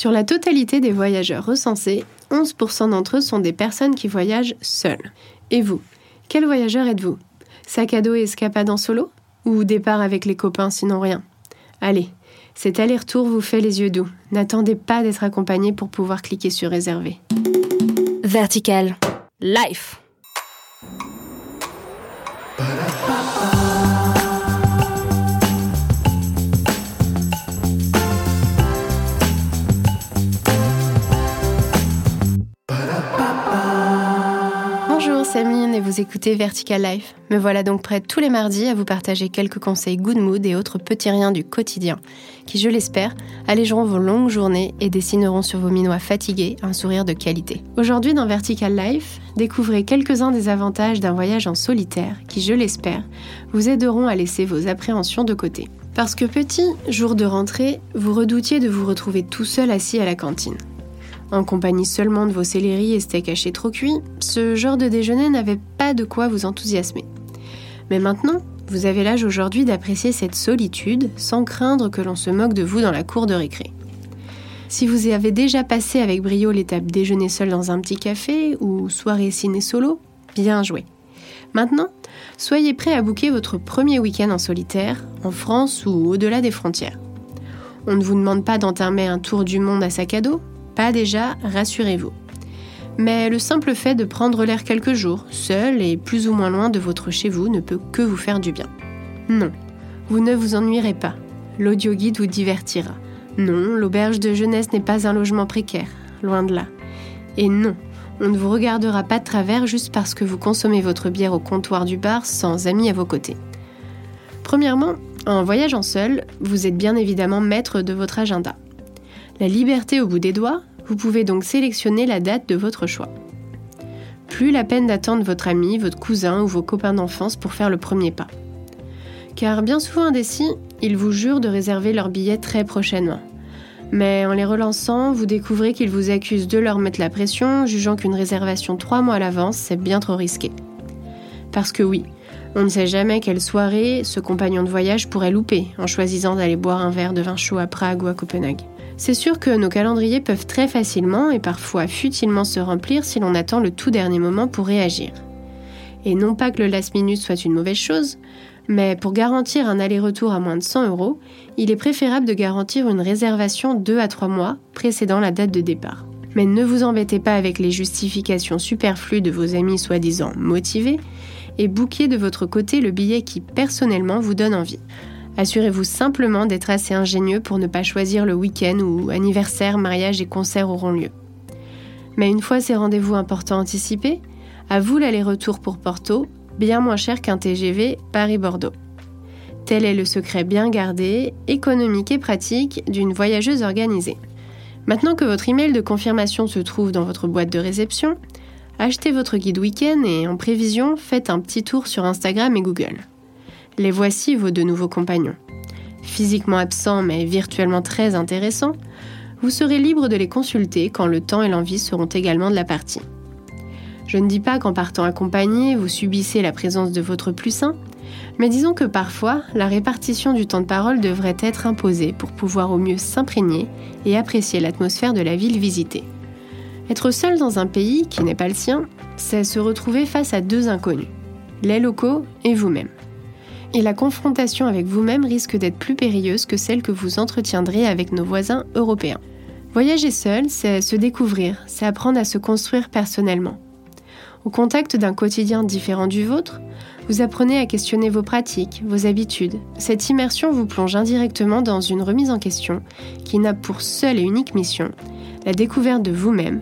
Sur la totalité des voyageurs recensés, 11% d'entre eux sont des personnes qui voyagent seules. Et vous Quel voyageur êtes-vous? Sac à dos et escapade en solo? Ou départ avec les copains sinon rien? Allez, cet aller-retour vous fait les yeux doux. N'attendez pas d'être accompagné pour pouvoir cliquer sur réserver. Vertical. Life. Et vous écoutez Vertical Life. Me voilà donc prête tous les mardis à vous partager quelques conseils good mood et autres petits riens du quotidien qui, je l'espère, allégeront vos longues journées et dessineront sur vos minois fatigués un sourire de qualité. Aujourd'hui dans Vertical Life, découvrez quelques-uns des avantages d'un voyage en solitaire qui, je l'espère, vous aideront à laisser vos appréhensions de côté. Parce que petit, jour de rentrée, vous redoutiez de vous retrouver tout seul assis à la cantine. En compagnie seulement de vos céleris et steaks hachés trop cuits, ce genre de déjeuner n'avait pas de quoi vous enthousiasmer. Mais maintenant, vous avez l'âge aujourd'hui d'apprécier cette solitude sans craindre que l'on se moque de vous dans la cour de récré. Si vous avez déjà passé avec brio l'étape déjeuner seul dans un petit café ou soirée ciné solo, bien joué. Maintenant, soyez prêt à booker votre premier week-end en solitaire, en France ou au-delà des frontières. On ne vous demande pas d'entamer un tour du monde à sac à dos, pas déjà, rassurez-vous. Mais le simple fait de prendre l'air quelques jours, seul et plus ou moins loin de votre chez vous, ne peut que vous faire du bien. Non, vous ne vous ennuierez pas. L'audio guide vous divertira. Non, l'auberge de jeunesse n'est pas un logement précaire, loin de là. Et non, on ne vous regardera pas de travers juste parce que vous consommez votre bière au comptoir du bar sans amis à vos côtés. Premièrement, en voyageant seul, vous êtes bien évidemment maître de votre agenda la liberté au bout des doigts, vous pouvez donc sélectionner la date de votre choix. Plus la peine d'attendre votre ami, votre cousin ou vos copains d'enfance pour faire le premier pas. Car bien souvent indécis, ils vous jurent de réserver leur billet très prochainement. Mais en les relançant, vous découvrez qu'ils vous accusent de leur mettre la pression, jugeant qu'une réservation trois mois à l'avance, c'est bien trop risqué. Parce que oui, on ne sait jamais quelle soirée ce compagnon de voyage pourrait louper en choisissant d'aller boire un verre de vin chaud à Prague ou à Copenhague. C'est sûr que nos calendriers peuvent très facilement et parfois futilement se remplir si l'on attend le tout dernier moment pour réagir. Et non pas que le last minute soit une mauvaise chose, mais pour garantir un aller-retour à moins de 100 euros, il est préférable de garantir une réservation 2 à 3 mois précédant la date de départ. Mais ne vous embêtez pas avec les justifications superflues de vos amis soi-disant motivés et bouquez de votre côté le billet qui personnellement vous donne envie. Assurez-vous simplement d'être assez ingénieux pour ne pas choisir le week-end où anniversaire, mariage et concert auront lieu. Mais une fois ces rendez-vous importants anticipés, à vous l'aller-retour pour Porto, bien moins cher qu'un TGV Paris-Bordeaux. Tel est le secret bien gardé, économique et pratique d'une voyageuse organisée. Maintenant que votre email de confirmation se trouve dans votre boîte de réception, achetez votre guide week-end et en prévision, faites un petit tour sur Instagram et Google. Les voici vos deux nouveaux compagnons. Physiquement absents mais virtuellement très intéressants, vous serez libre de les consulter quand le temps et l'envie seront également de la partie. Je ne dis pas qu'en partant accompagné, vous subissez la présence de votre plus sain, mais disons que parfois, la répartition du temps de parole devrait être imposée pour pouvoir au mieux s'imprégner et apprécier l'atmosphère de la ville visitée. Être seul dans un pays qui n'est pas le sien, c'est se retrouver face à deux inconnus, les locaux et vous-même et la confrontation avec vous-même risque d'être plus périlleuse que celle que vous entretiendrez avec nos voisins européens. Voyager seul, c'est se découvrir, c'est apprendre à se construire personnellement. Au contact d'un quotidien différent du vôtre, vous apprenez à questionner vos pratiques, vos habitudes. Cette immersion vous plonge indirectement dans une remise en question qui n'a pour seule et unique mission la découverte de vous-même,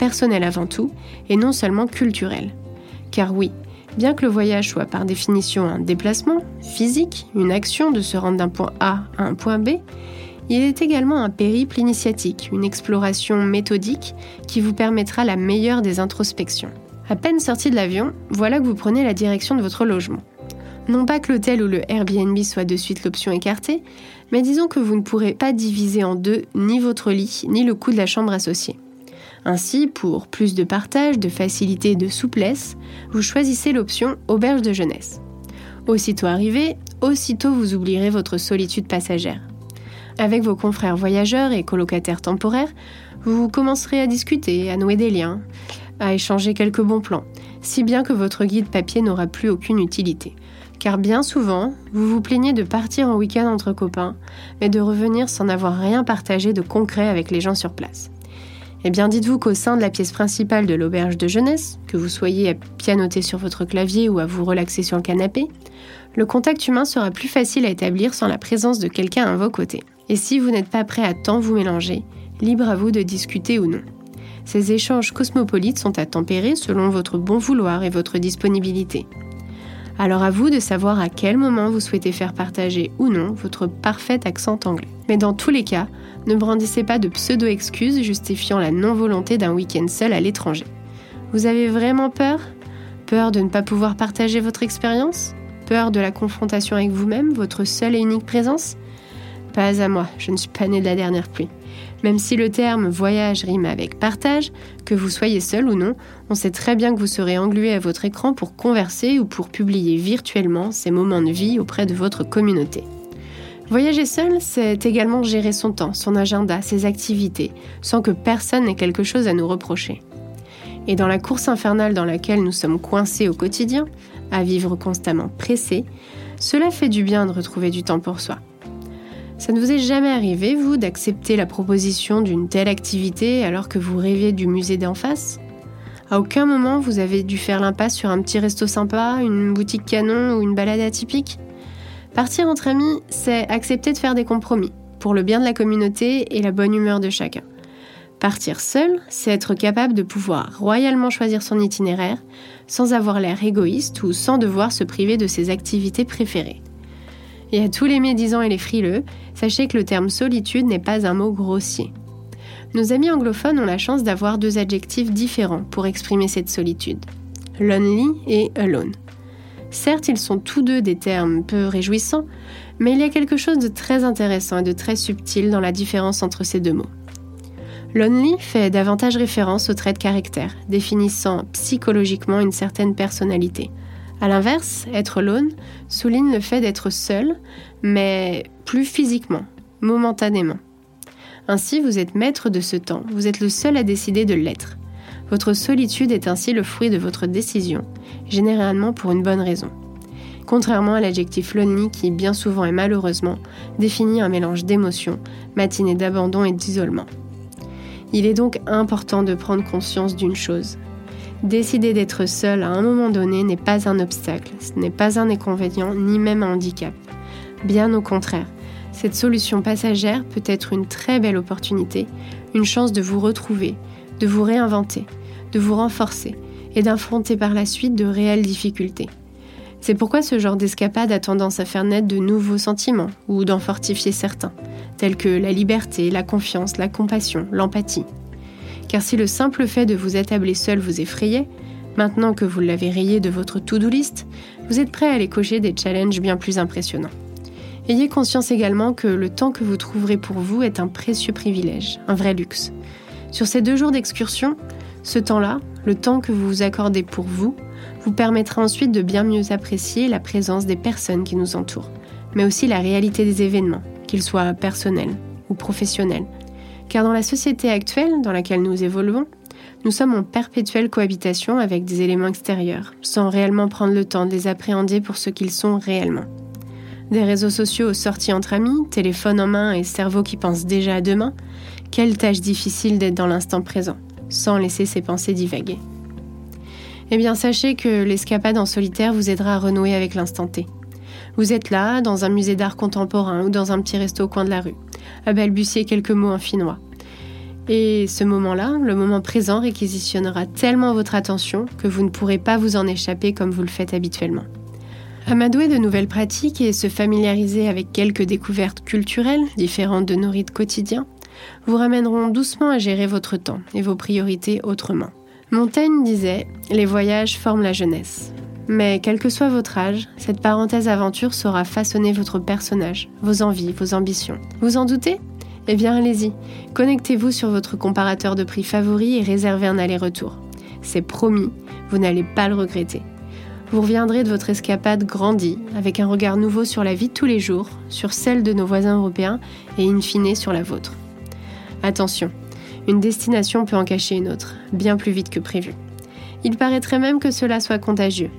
personnelle avant tout, et non seulement culturelle. Car oui, Bien que le voyage soit par définition un déplacement physique, une action de se rendre d'un point A à un point B, il est également un périple initiatique, une exploration méthodique qui vous permettra la meilleure des introspections. À peine sorti de l'avion, voilà que vous prenez la direction de votre logement. Non pas que l'hôtel ou le Airbnb soit de suite l'option écartée, mais disons que vous ne pourrez pas diviser en deux ni votre lit ni le coût de la chambre associée. Ainsi, pour plus de partage, de facilité et de souplesse, vous choisissez l'option auberge de jeunesse. Aussitôt arrivé, aussitôt vous oublierez votre solitude passagère. Avec vos confrères voyageurs et colocataires temporaires, vous commencerez à discuter, à nouer des liens, à échanger quelques bons plans, si bien que votre guide papier n'aura plus aucune utilité. Car bien souvent, vous vous plaignez de partir en week-end entre copains, mais de revenir sans avoir rien partagé de concret avec les gens sur place. Eh bien, dites-vous qu'au sein de la pièce principale de l'auberge de jeunesse, que vous soyez à pianoter sur votre clavier ou à vous relaxer sur le canapé, le contact humain sera plus facile à établir sans la présence de quelqu'un à vos côtés. Et si vous n'êtes pas prêt à tant vous mélanger, libre à vous de discuter ou non. Ces échanges cosmopolites sont à tempérer selon votre bon vouloir et votre disponibilité. Alors à vous de savoir à quel moment vous souhaitez faire partager ou non votre parfait accent anglais. Mais dans tous les cas, ne brandissez pas de pseudo-excuses justifiant la non-volonté d'un week-end seul à l'étranger. Vous avez vraiment peur? Peur de ne pas pouvoir partager votre expérience? Peur de la confrontation avec vous-même, votre seule et unique présence? Pas à moi, je ne suis pas née de la dernière pluie. Même si le terme voyage rime avec partage, que vous soyez seul ou non, on sait très bien que vous serez englué à votre écran pour converser ou pour publier virtuellement ces moments de vie auprès de votre communauté. Voyager seul, c'est également gérer son temps, son agenda, ses activités, sans que personne n'ait quelque chose à nous reprocher. Et dans la course infernale dans laquelle nous sommes coincés au quotidien, à vivre constamment pressés, cela fait du bien de retrouver du temps pour soi. Ça ne vous est jamais arrivé, vous, d'accepter la proposition d'une telle activité alors que vous rêviez du musée d'en face? À aucun moment vous avez dû faire l'impasse sur un petit resto sympa, une boutique canon ou une balade atypique? Partir entre amis, c'est accepter de faire des compromis pour le bien de la communauté et la bonne humeur de chacun. Partir seul, c'est être capable de pouvoir royalement choisir son itinéraire sans avoir l'air égoïste ou sans devoir se priver de ses activités préférées. Et à tous les médisants et les frileux, sachez que le terme solitude n'est pas un mot grossier. Nos amis anglophones ont la chance d'avoir deux adjectifs différents pour exprimer cette solitude. Lonely et alone. Certes, ils sont tous deux des termes peu réjouissants, mais il y a quelque chose de très intéressant et de très subtil dans la différence entre ces deux mots. Lonely fait davantage référence au trait de caractère, définissant psychologiquement une certaine personnalité. A l'inverse, être lone souligne le fait d'être seul, mais plus physiquement, momentanément. Ainsi, vous êtes maître de ce temps, vous êtes le seul à décider de l'être. Votre solitude est ainsi le fruit de votre décision, généralement pour une bonne raison. Contrairement à l'adjectif lonely qui, bien souvent et malheureusement, définit un mélange d'émotions, matinées d'abandon et d'isolement. Il est donc important de prendre conscience d'une chose. Décider d'être seul à un moment donné n'est pas un obstacle, ce n'est pas un inconvénient ni même un handicap. Bien au contraire, cette solution passagère peut être une très belle opportunité, une chance de vous retrouver, de vous réinventer, de vous renforcer et d'affronter par la suite de réelles difficultés. C'est pourquoi ce genre d'escapade a tendance à faire naître de nouveaux sentiments ou d'en fortifier certains, tels que la liberté, la confiance, la compassion, l'empathie. Car si le simple fait de vous attabler seul vous effrayait, maintenant que vous l'avez rayé de votre to-do list, vous êtes prêt à aller cocher des challenges bien plus impressionnants. Ayez conscience également que le temps que vous trouverez pour vous est un précieux privilège, un vrai luxe. Sur ces deux jours d'excursion, ce temps-là, le temps que vous vous accordez pour vous, vous permettra ensuite de bien mieux apprécier la présence des personnes qui nous entourent, mais aussi la réalité des événements, qu'ils soient personnels ou professionnels. Car dans la société actuelle dans laquelle nous évoluons, nous sommes en perpétuelle cohabitation avec des éléments extérieurs, sans réellement prendre le temps de les appréhender pour ce qu'ils sont réellement. Des réseaux sociaux sortis entre amis, téléphone en main et cerveau qui pense déjà à demain, quelle tâche difficile d'être dans l'instant présent sans laisser ses pensées divaguer. Eh bien, sachez que l'escapade en solitaire vous aidera à renouer avec l'instant T. Vous êtes là, dans un musée d'art contemporain ou dans un petit resto au coin de la rue, à balbutier quelques mots en finnois. Et ce moment-là, le moment présent, réquisitionnera tellement votre attention que vous ne pourrez pas vous en échapper comme vous le faites habituellement. Amadouer de nouvelles pratiques et se familiariser avec quelques découvertes culturelles différentes de nos rites quotidiens vous ramèneront doucement à gérer votre temps et vos priorités autrement. Montaigne disait Les voyages forment la jeunesse. Mais quel que soit votre âge, cette parenthèse aventure saura façonner votre personnage, vos envies, vos ambitions. Vous en doutez? Eh bien allez-y, connectez-vous sur votre comparateur de prix favori et réservez un aller-retour. C'est promis, vous n'allez pas le regretter. Vous reviendrez de votre escapade grandi, avec un regard nouveau sur la vie de tous les jours, sur celle de nos voisins européens et in fine sur la vôtre. Attention, une destination peut en cacher une autre, bien plus vite que prévu. Il paraîtrait même que cela soit contagieux.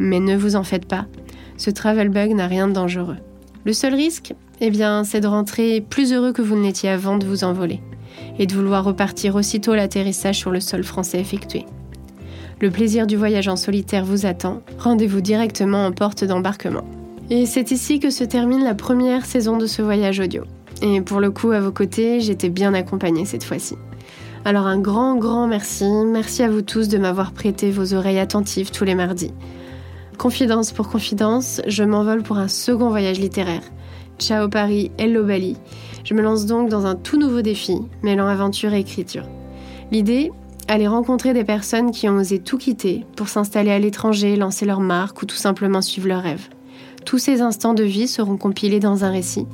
Mais ne vous en faites pas, ce travel bug n'a rien de dangereux. Le seul risque, eh bien, c'est de rentrer plus heureux que vous ne l'étiez avant de vous envoler, et de vouloir repartir aussitôt l'atterrissage sur le sol français effectué. Le plaisir du voyage en solitaire vous attend. Rendez-vous directement en porte d'embarquement. Et c'est ici que se termine la première saison de ce voyage audio. Et pour le coup, à vos côtés, j'étais bien accompagnée cette fois-ci. Alors un grand, grand merci. Merci à vous tous de m'avoir prêté vos oreilles attentives tous les mardis. Confidence pour confidence, je m'envole pour un second voyage littéraire. Ciao Paris, hello Bali. Je me lance donc dans un tout nouveau défi, mêlant aventure et écriture. L'idée, aller rencontrer des personnes qui ont osé tout quitter pour s'installer à l'étranger, lancer leur marque ou tout simplement suivre leurs rêves. Tous ces instants de vie seront compilés dans un récit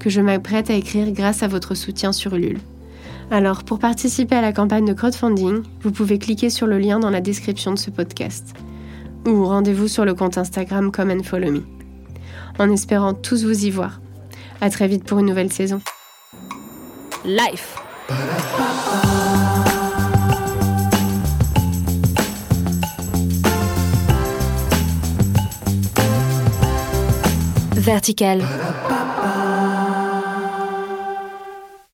que je m'apprête à écrire grâce à votre soutien sur Ulule. Alors, pour participer à la campagne de crowdfunding, vous pouvez cliquer sur le lien dans la description de ce podcast. Ou rendez-vous sur le compte Instagram Come and Follow Me. En espérant tous vous y voir. À très vite pour une nouvelle saison. Life. Vertical.